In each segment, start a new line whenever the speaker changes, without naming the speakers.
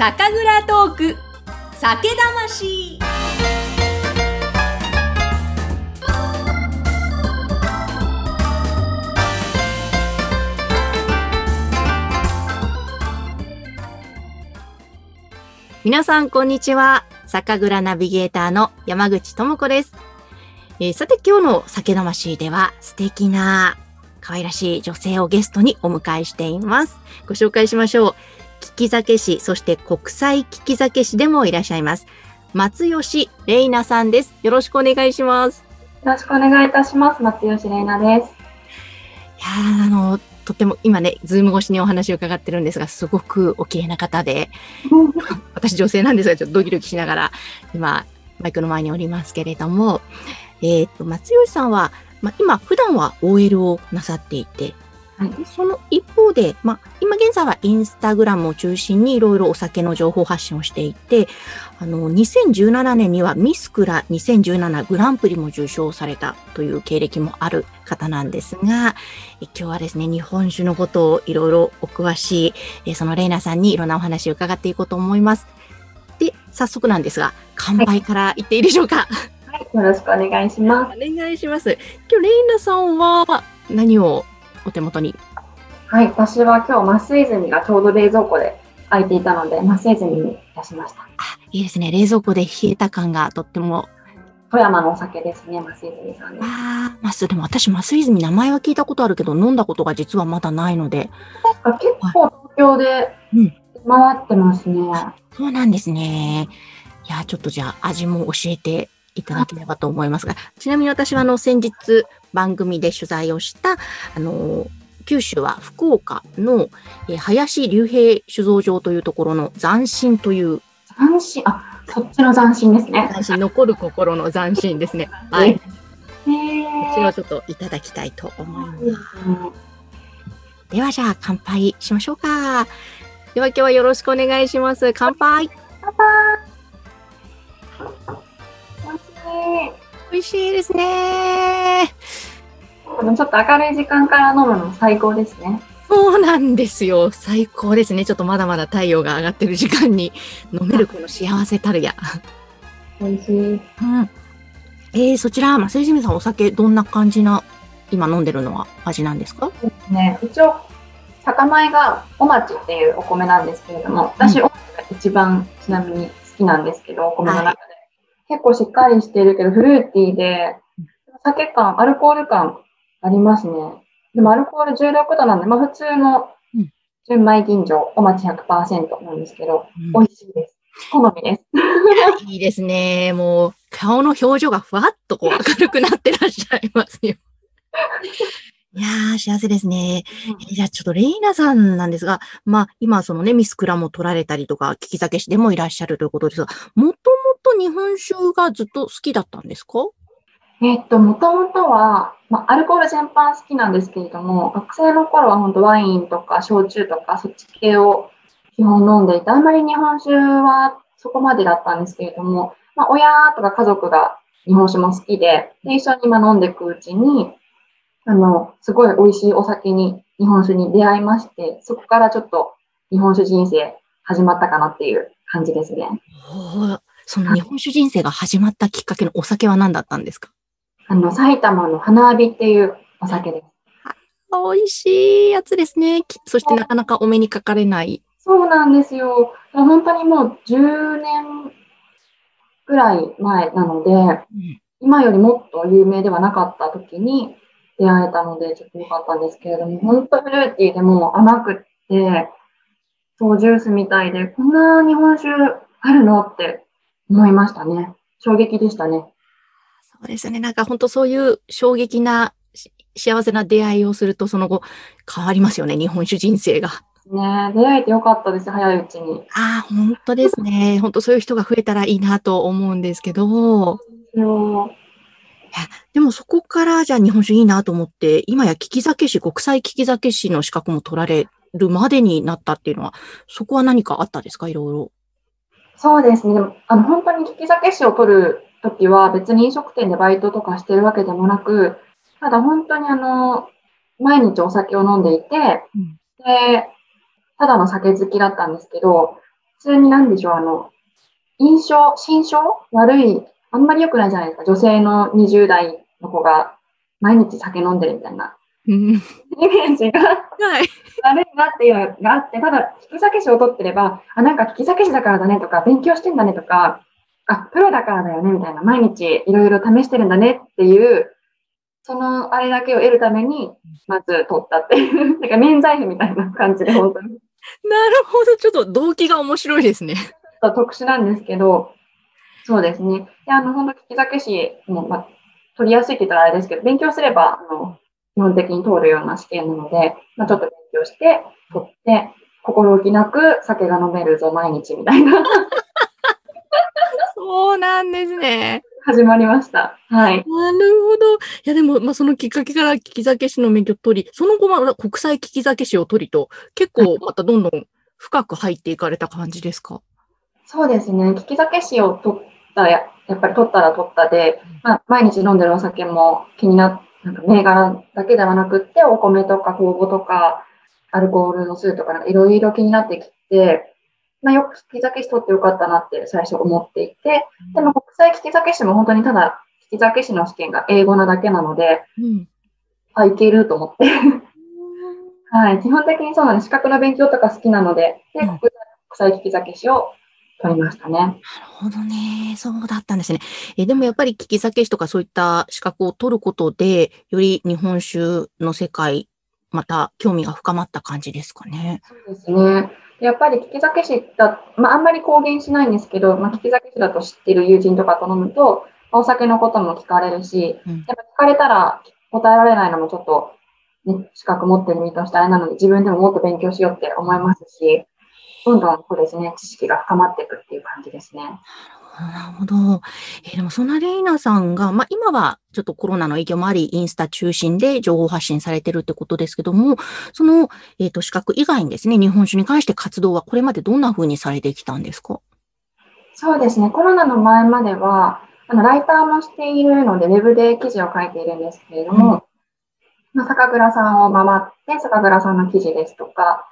酒蔵トーク酒魂
皆さん、こんにちは。酒蔵ナビゲーターの山口智子です。えーさて、今日の酒魂では素敵な可愛らしい女性をゲストにお迎えしています。ご紹介しましょう。利き酒師、そして国際利き酒師でもいらっしゃいます。松吉玲奈さんです。よろしくお願いします。
よろしくお願いいたします。松吉玲奈です。
いやーあの、とっても今ね、ズーム越しにお話を伺ってるんですが、すごくお綺麗な方で、私女性なんですが、ちょっとドキドキしながら、今、マイクの前におりますけれども、えっ、と、松吉さんは、まあ、今、普段は OL をなさっていて、
はい
でその一方で、まあ、今現在はインスタグラムを中心にいろいろお酒の情報発信をしていて、あの、2017年にはミスクラ2017グランプリも受賞されたという経歴もある方なんですが、え今日はですね、日本酒のことをいろいろお詳しい、えそのレイナさんにいろんなお話を伺っていこうと思います。で、早速なんですが、乾杯から言っていいでしょうか？
はい、よろしくお願いします。
お願いします。今日レイナさんは何をお手元に
はい、私は今日、増泉がちょうど冷蔵庫で空いていたので、増泉に出しました。
あ、いいですね。冷蔵庫で冷えた感がとっても。
富山のお酒ですね、増泉さんです。
ああ、マス、でも私、マスイズミ名前は聞いたことあるけど、飲んだことが実はまだないので。
確か結構東京で
うん
回ってますね。
そうなんですね。いや、ちょっとじゃあ味も教えていただければと思いますが、ちなみに私はあの先日番組で取材をした、あの、九州は福岡の、えー林竜平酒造場というところの斬新という、
斬新、あ、そっちの斬新ですね。
斬新残る心の斬新ですね。はい。こ
へー
ちらをちょっといただきたいと思います。
いいですね
ではじゃあ乾杯しましょうか。では今日はよろしくお願いします。乾杯。
乾杯美味しい
ですね。
このちょっと明るい時間から飲むの最高ですね。
そうなんですよ。最高ですね。ちょっとまだまだ太陽が上がってる時間に飲めるこの幸せたるや。
美味しい。
うん。えー、そちら、ませじみさんお酒どんな感じな、今飲んでるのは味なんですか？
ね、一応酒米がお町っていうお米なんですけれども、私、お町が一番ちなみに好きなんですけど、お米の中で。結構しっかりしてるけど、フルーティーで、酒感、アルコール感ありますね。でもアルコール16度なんで、まあ普通の
うん
純米吟醸、お町100%なんですけど、
うん
美味しいです。好みです。
いいですね。もう、顔の表情がふわっとこう明るくなってらっしゃいますよ。いやー、幸せですね。えじゃあ、ちょっとレイナさんなんですが、まあ、今、そのね、ミスクラも取られたりとか、利き酒師でもいらっしゃるということですが、もともと日本酒がずっと好きだったんですか？
えっと、もともとは、まあ、アルコール全般好きなんですけれども、学生の頃は本当ワインとか焼酎とかそっち系を基本飲んでいて、あんまり日本酒はそこまでだったんですけれども、まあ、親とか家族が日本酒も好きで、で一緒に今飲んでいくうちに、あの、すごい美味しいお酒に、日本酒に出会いまして、そこからちょっと日本酒人生始まったかなっていう感じですね。
その日本酒人生が始まったきっかけのお酒は何だったんですか？
あの、埼玉の花火っていうお酒です。
美味しいやつですね。きそしてなかなかお目にかかれない。
そうなんですよ。本当にもう10年ぐらい前なので、
うん
今よりもっと有名ではなかった時に出会えたので、ちょっと良かったんですけれども、本当フルーティーでもう甘くって、そうジュースみたいで、こんな日本酒あるのって思いましたね。衝撃でしたね。
そうですよね。なんか本当そういう衝撃なし幸せな出会いをすると、その後変わりますよね。日本酒人生が。
ね出会えてよかったです、早いうちに。
ああ、本当ですね。本当そういう人が増えたらいいなと思うんですけど、
そう
でもそこからじゃあ日本酒いいなと思って、今や利き酒師、国際利き酒師の資格も取られるまでになったっていうのは、そこは何かあったですか？いろいろ。
そうですね。でもあの本当に利き酒師を取るときは別に飲食店でバイトとかしてるわけでもなく、ただ本当にあの、毎日お酒を飲んでいて、
うん
で、ただの酒好きだったんですけど、普通になんでしょう、あの、印象、心象？悪い、あんまり良くないじゃないですか。女性の20代の子が毎日酒飲んでるみたいな
うん。
イメージが
はい。
悪いなっていうのがあって、ただ、利き酒師を取ってれば、あ、なんか利き酒師だからだねとか、勉強してんだねとか、あ、プロだからだよねみたいな、毎日いろいろ試してるんだねっていう、そのあれだけを得るために、まず取ったっていう、なんか免罪符みたいな感じで、本当に。
なるほど。ちょっと動機が面白いですね。
ちょっと特殊なんですけど、そうですね。で、あの、本当利き酒師も、まあ、取りやすいって言ったらあれですけど、勉強すれば、あの、基本的に通るような試験なので、まあ、ちょっと勉強して、取って、心置きなく酒が飲めるぞ、毎日みたいな、
そうなんですね。
始まりました。はい。
なるほど。いや、でも、まあ、そのきっかけから利き酒師の免許を取り、その後は国際利き酒師を取りと、結構またどんどん深く入っていかれた感じですか？
そうですね。利き酒師を取ったら、ややっぱり取ったら取ったで、まあ、毎日飲んでるお酒も気になっなんか銘柄だけではなくって、お米とか酵母とか、アルコールの数とか、なんかいろいろ気になってきて、まあ、よく利き酒師取ってよかったなって最初思っていて、でも国際利き酒師も本当にただ、利き酒師の試験が英語なだけなので、
うん。
あ、いけると思って。はい。基本的にそうなんです。資格の勉強とか好きなので、で、
うん
国際利き酒師を取りましたね。
なるほどね。そうだったんですね。え、でもやっぱり利き酒師とかそういった資格を取ることで、より日本酒の世界、また興味が深まった感じですかね。
そうですね。やっぱり利き酒師だ、まあ、あんまり公言しないんですけど、まあ、利き酒師だと知ってる友人とかと飲むと、お酒のことも聞かれるし、
うん
やっぱ聞かれたら答えられないのもちょっと、ね、資格持ってる身としてあれなので、自分でももっと勉強しようって思いますし、どんどんそうですね、知識が深まっていくっていう感じですね。
なるほど。えーでもそんなレイナさんが、まあ今はちょっとコロナの影響もあり、インスタ中心で情報発信されてるってことですけども、その、えっ、と、資格以外にですね、日本酒に関して活動はこれまでどんな風にされてきたんですか？
そうですね、コロナの前までは、あのライターもしているので、ウェブで記事を書いているんですけれども、まあ、酒蔵さんを回って、酒蔵さんの記事ですとか、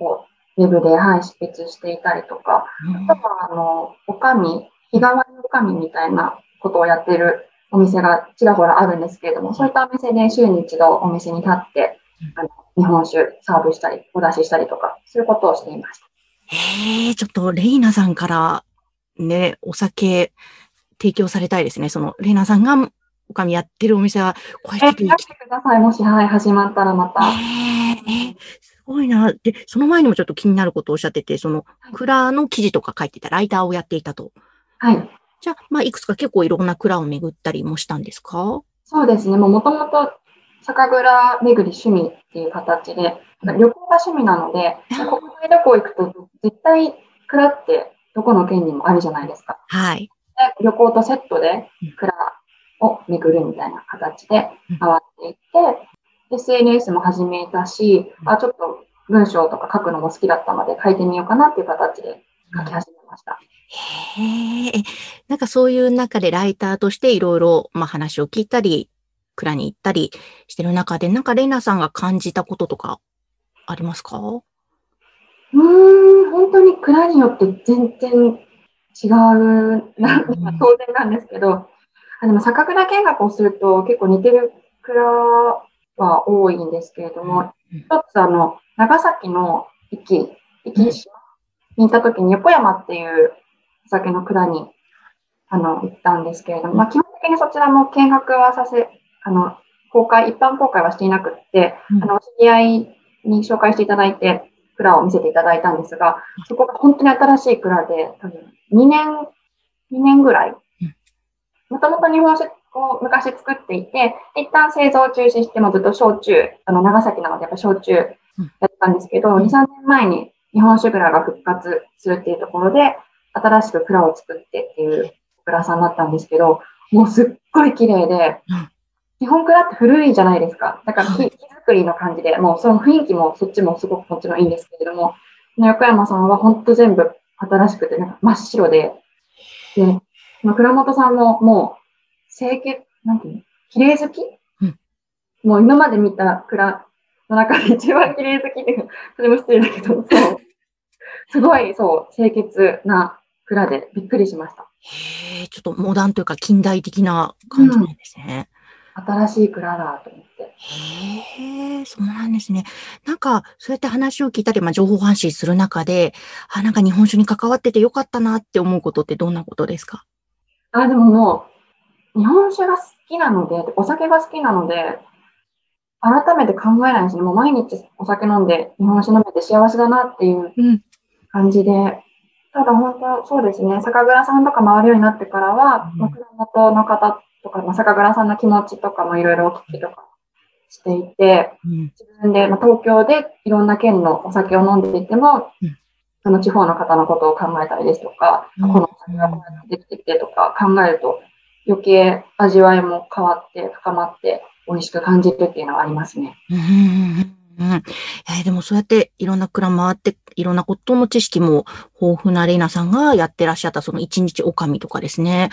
をウェブで、はい、執筆していたりとか、あとは、あの、おかみ、日替わりおかみみたいなことをやってるお店がちらほらあるんですけれども、そういったお店で週に一度お店に立って、あの日本酒サーブしたり、お出ししたりとか、そういうことをしていました。
へえ、ちょっとレイナさんからね、お酒提供されたいですね。その、レイナさんがおかみやってるお店は、こうや
え、
って
いらしてください。もし、はい、始まったらまた。
えごいな。で、その前にもちょっと気になることをおっしゃってて、その、蔵の記事とか書いてたライターをやっていたと。
はい。
じゃあ、まあ、いくつか結構いろんな蔵を巡ったりもしたんですか？
そうですね。もう元々、酒蔵巡り趣味っていう形で、旅行が趣味なので、国内旅行行くと絶対蔵ってどこの県にもあるじゃないですか。
はい。
で旅行とセットで
うん
蔵を巡るみたいな形で
うん
回っていって、SNS も始めたし、あ、ちょっと文章とか書くのも好きだったので書いてみようかなっていう形で書き始めました。
へえ。なんかそういう中でライターとしていろいろ、まあ、話を聞いたり、蔵に行ったりしてる中で、なんかレイナさんが感じたこととかありますか？
うーん、本当に蔵によって全然違うな、
うん
当然なんですけど、あでも酒蔵見学をすると結構似てる蔵は多いんですけれども、
うん。
一つあの、長崎の壱岐、壱岐島に行った時に横山っていうお酒の蔵にあの行ったんですけれども、まあ基本的にそちらも見学はさせ、あの、公開、一般公開はしていなくって、
うん。
あの、お知り合いに紹介していただいて、蔵を見せていただいたんですが、そこが本当に新しい蔵で、多分2年、2年ぐらい。
うん。
もともと日本酒を昔作っていて、一旦製造を中止してもずっと焼酎、あの、長崎なのでやっぱ焼酎やったんですけど、
うん
2、3年前に日本酒蔵が復活するっていうところで、新しく蔵を作ってっていう蔵さんだったんですけど、もうすっごい綺麗で
うん、
日本蔵って古いじゃないですか。だから木
はい
木作りの感じで、もうその雰囲気もそっちもすごくもちろんいいんですけれども、横山さんは本当全部新しくて、なんか真っ白で、で、その倉本さんももう清潔、なんていうの？綺麗好き、
うん
もう今まで見た蔵の中で一番綺麗好きっていう、それも失礼だけど、そう。すごい、そう、清潔な蔵でびっくりしました。
へえ、ちょっとモダンというか近代的な感じなんですね。
新しい蔵だと思って。
へえ、そうなんですね。なんか、そうやって話を聞いたり、まあ、情報発信する中で、あ、なんか日本酒に関わっててよかったなって思うことってどんなことですか？
あ、でももう、日本酒が好きなので、お酒が好きなので、改めて考えないですね。もう毎日お酒飲んで、日本酒飲めて幸せだなっていう
うん
感じで。ただ本当、そうですね。酒蔵さんとか回るようになってからは、
うん
まあ蔵元の方とか、まあ、酒蔵さんの気持ちとかもいろいろお聞きとかしていて、
うん。
自分で、まあ、東京でいろんな県のお酒を飲んでいても、
うん
その地方の方のことを考えたりですとか、
うん
このお酒がこうやってできててとか考えると、余計味わいも変わって深まって美味しく感じるっていうのはありますね。
うんえーでもそうやっていろんな蔵回って、いろんなことの知識も豊富なレイナさんがやってらっしゃったその一日おかみとかですね。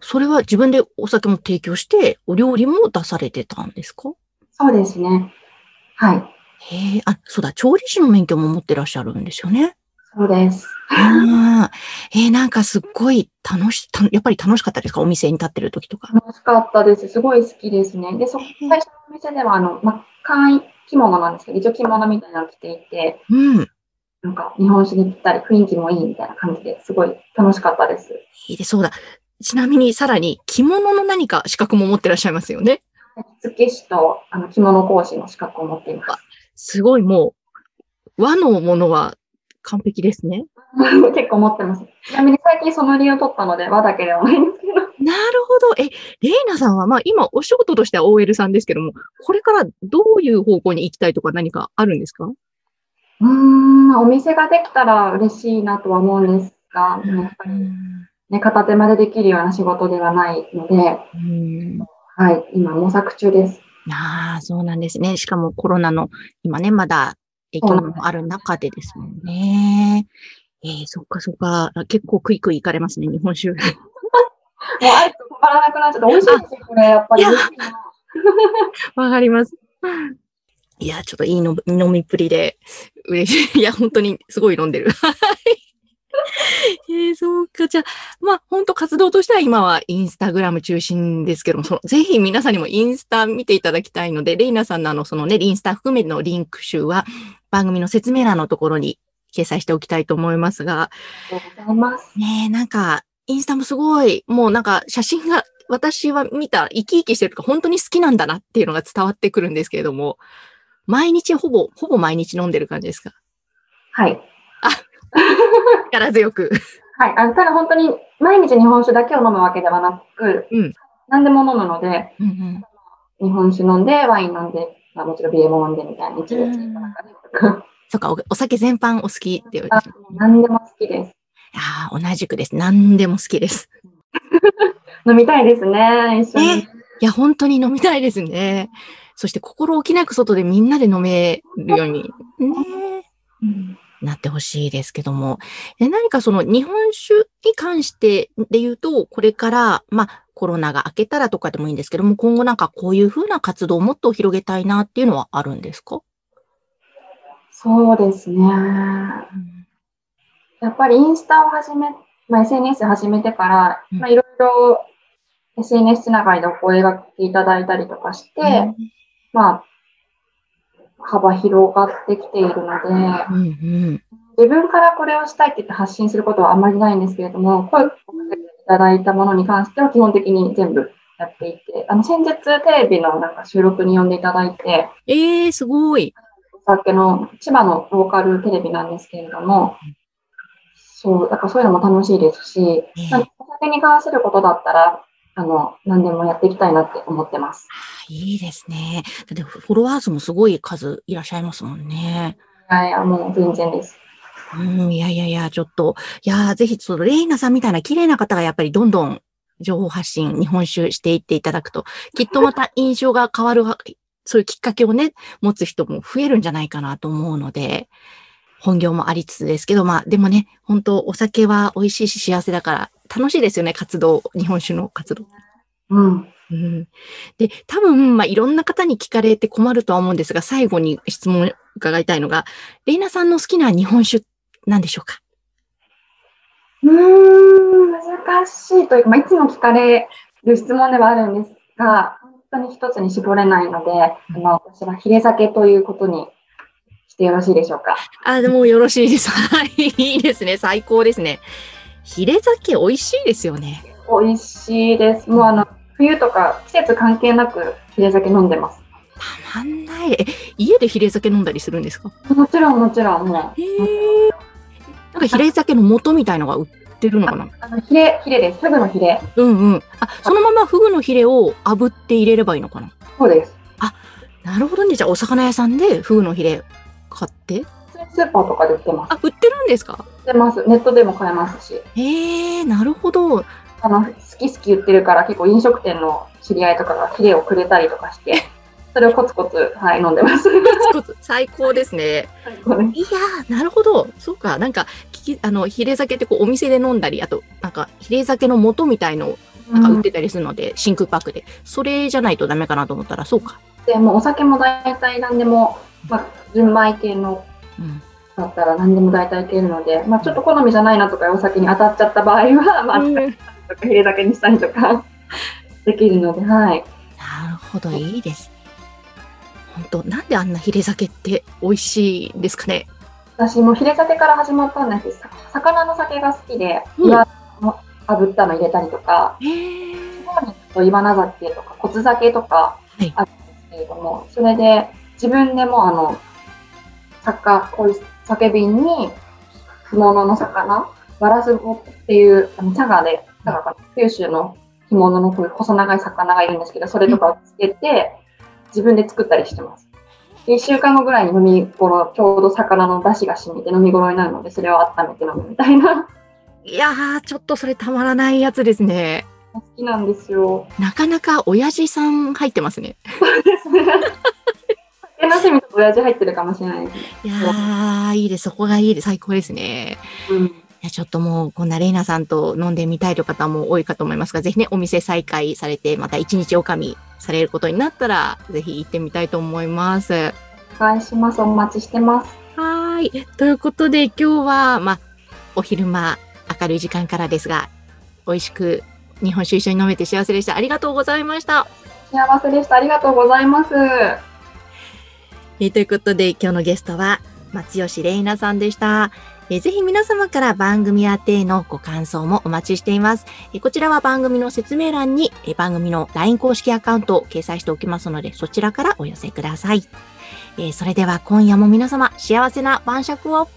それは自分でお酒も提供して、お料理も出されてたんですか？
そうですね。はい。
へえ、あ、そうだ、調理師の免許も持ってらっしゃるんですよね。
そうです。
うんえーなんかすっごい楽し、たやっぱり楽しかったですか？お店に立ってる時とか。
楽しかったです。すごい好きですね。で、そ最初のお店では、あの、まあ、簡易着物なんですけど、一応着物みたいなのを着ていて、
うん。
なんか日本酒にぴったり雰囲気もいいみたいな感じですごい楽しかったです。
いいで、そうだ。ちなみにさらに着物の何か資格も持ってらっしゃいますよね？
着付け師とあの着物講師の資格を持っています。
すごいもう、和のものは完璧ですね。
結構持ってます。ちなみに最近その理由を取ったので、和だけではないんですけど。
なるほど。え、レイナさんは、まあ今お仕事としては OL さんですけども、これからどういう方向に行きたいとか何かあるんですか？
うーん、お店ができたら嬉しいなとは思うんですが、やっぱりね、片手間でできるような仕事ではないので、
うん。
はい、今模索中です。
ああ、そうなんですね。しかもコロナの今ね、まだ影響もある中でですもんね。えー、そっかそっか。あ結構クイクイ行かれますね、日本酒。
もうあえて止まらなくなっちゃって、美味しいですよ、これ、やっぱり。
わかります。いや、ちょっといいの飲みっぷりで嬉しい。いや、本当にすごい飲んでる。はいえー、そうか。じゃあ、まあ、本当活動としては今はインスタグラム中心ですけども、そのぜひ皆さんにもインスタ見ていただきたいので、レイナさんのあの、そのね、インスタ含めのリンク集は番組の説明欄のところに掲載しておきたいと思いますが、
ありがとうございます。
ねえ、なんか、インスタもすごい、もうなんか写真が、私は見た、生き生きしてるとか、本当に好きなんだなっていうのが伝わってくるんですけれども、毎日ほぼ、ほぼ毎日飲んでる感じですか？
はい。
力強く。
はい。あただ本当に毎日日本酒だけを飲むわけではなく、
うん
何でも飲むので、
うんうん
日本酒飲んで、ワイン飲んで、まあ、もちろんビールも飲んでみたいな、一日の中で
そっか、おお酒全般お好きっていう。
あ何でも好きです。
ああ、同じくです。何でも好きです。
飲みたいですね、一緒に。
ねいや、本当に飲みたいですね。そして心置きなく外でみんなで飲めるように、ね、
うん
なってほしいですけども。え何かその日本酒に関してで言うと、これから、まあコロナが明けたらとかでもいいんですけども、今後なんかこういうふうな活動をもっと広げたいなっていうのはあるんですか、
そうですね。やっぱりインスタを始め、まあ、SNS 始めてから、
うん
まあ、いろいろ SNS つながりでお声がけいただいたりとかして、まあ、幅広がってきているので、
うんうん
自分からこれをしたいって言って発信することはあんまりないんですけれども、声をかけていただいたものに関しては基本的に全部やっていて、あの、先日テレビのなんか収録に呼んでいただいて、
ええー、すごい。
お酒の千葉のローカルテレビなんですけれども、そう、だからそういうのも楽しいですし、お酒に関することだったら、あの、何でもやっていきたいなって思ってます。
いいですね。だってフォロワー数もすごい数いらっしゃいますもんね。
はい、あもう全然です。
うん、いやいやいや、ちょっと、いやー、ぜひ、その、レイナさんみたいな綺麗な方がやっぱりどんどん情報発信、日本酒していっていただくと、きっとまた印象が変わるは、そういうきっかけをね、持つ人も増えるんじゃないかなと思うので、本業もありつつですけど、まあ、でもね、本当お酒は美味しいし幸せだから、楽しいですよね、活動、日本酒の活動。
うん。
うん、で、多分、まあ、いろんな方に聞かれて困るとは思うんですが、最後に質問伺いたいのが、レイナさんの好きな日本酒っ何でしょうか？
うーん、難しいというか、まあ、いつも聞かれる質問ではあるんですが、本当に一つに絞れないので、あの私はヒレ酒ということにしてよろしいでしょうか？
あ、でもよろしいです。はい。いいですね。最高ですね。ヒレ酒美味しいですよね。
美味しいです。もうあの、冬とか季節関係なくヒレ酒飲んでます。
たまんない。え、家でヒレ酒飲んだりするんですか？
もちろんもちろん、もう。
へえ。なんかヒレ酒の素みたいのが売ってるのかな？
あの、ヒレ、ヒレです。フグのヒレ。
うんうん。あ、そのままフグのヒレを炙って入れればいいのかな？
そうです。
なるほどね。じゃあお魚屋さんでフグのヒレ買って？
スーパーとかで売ってます。
あ、売ってるんですか？
売ってます。ネットでも買えますし。
へえ、なるほど。
あの、好き好き言ってるから結構飲食店の知り合いとかがヒレをくれたりとかして、それをコツコツ、はい、飲んでます。
最高ですね。
最高です
いやー、なるほど。そうか。なんか、聞き、あの、ヒレ酒ってこう、お店で飲んだり、あと、なんか、ヒレ酒の素みたいのを、なんか売ってたりするので、真空パックで。それじゃないとダメかなと思ったら、そうか。
でもうお酒も大体何でも、まあ、純米系の
うん。
だったら何でも大体いけるので、まあ、ちょっと好みじゃないなとかお酒に当たっちゃった場合は、まあ、
うんなる
とかヒレだけにしたりとか できるので、はい。
ほど、いいです。本当なんであんなヒレ酒って美味しいんですかね？
私もヒレ酒から始まったんです魚の酒が好きで、
うん
炙ったの入れたりとか、と岩名酒とか骨酒とか
はい
あるんですけれども、それで自分でもあの、酒、こういう酒瓶に干物の魚、ワラスボっていう、あの、佐賀で、佐賀かな九州の干物のこういう細長い魚がいるんですけど、それとかをつけて、自分で作ったりしてます。で、1週間後ぐらいに飲み頃、ちょうど魚の出汁が染みて飲み頃になるので、それを温めて飲むみたいな。
いやー、ちょっとそれたまらないやつですね。
好きなんですよ。
なかなか親父さん入ってますね。
ですね。酒の趣味と親父入ってるかもしれないですね。
いやー、いいです。そこがいいです。最高ですね。
うん。
いや、ちょっともう、こんなレイナさんと飲んでみたいという方も多いかと思いますが、ぜひね、お店再開されて、また一日おかみされることになったら、ぜひ行ってみたいと思います。
お願いします。お待ちしてます。
はーい。ということで、今日は、まあ、お昼間、明るい時間からですが、美味しく日本酒一緒に飲めて幸せでした。ありがとうございました。
幸せでした。ありがとうございます。
えーということで、今日のゲストは、松吉玲奈さんでした。えーぜひ皆様から番組宛てのご感想もお待ちしています。えーこちらは番組の説明欄に、えー番組の LINE 公式アカウントを掲載しておきますので、そちらからお寄せください。えーそれでは今夜も皆様、幸せな晩酌を。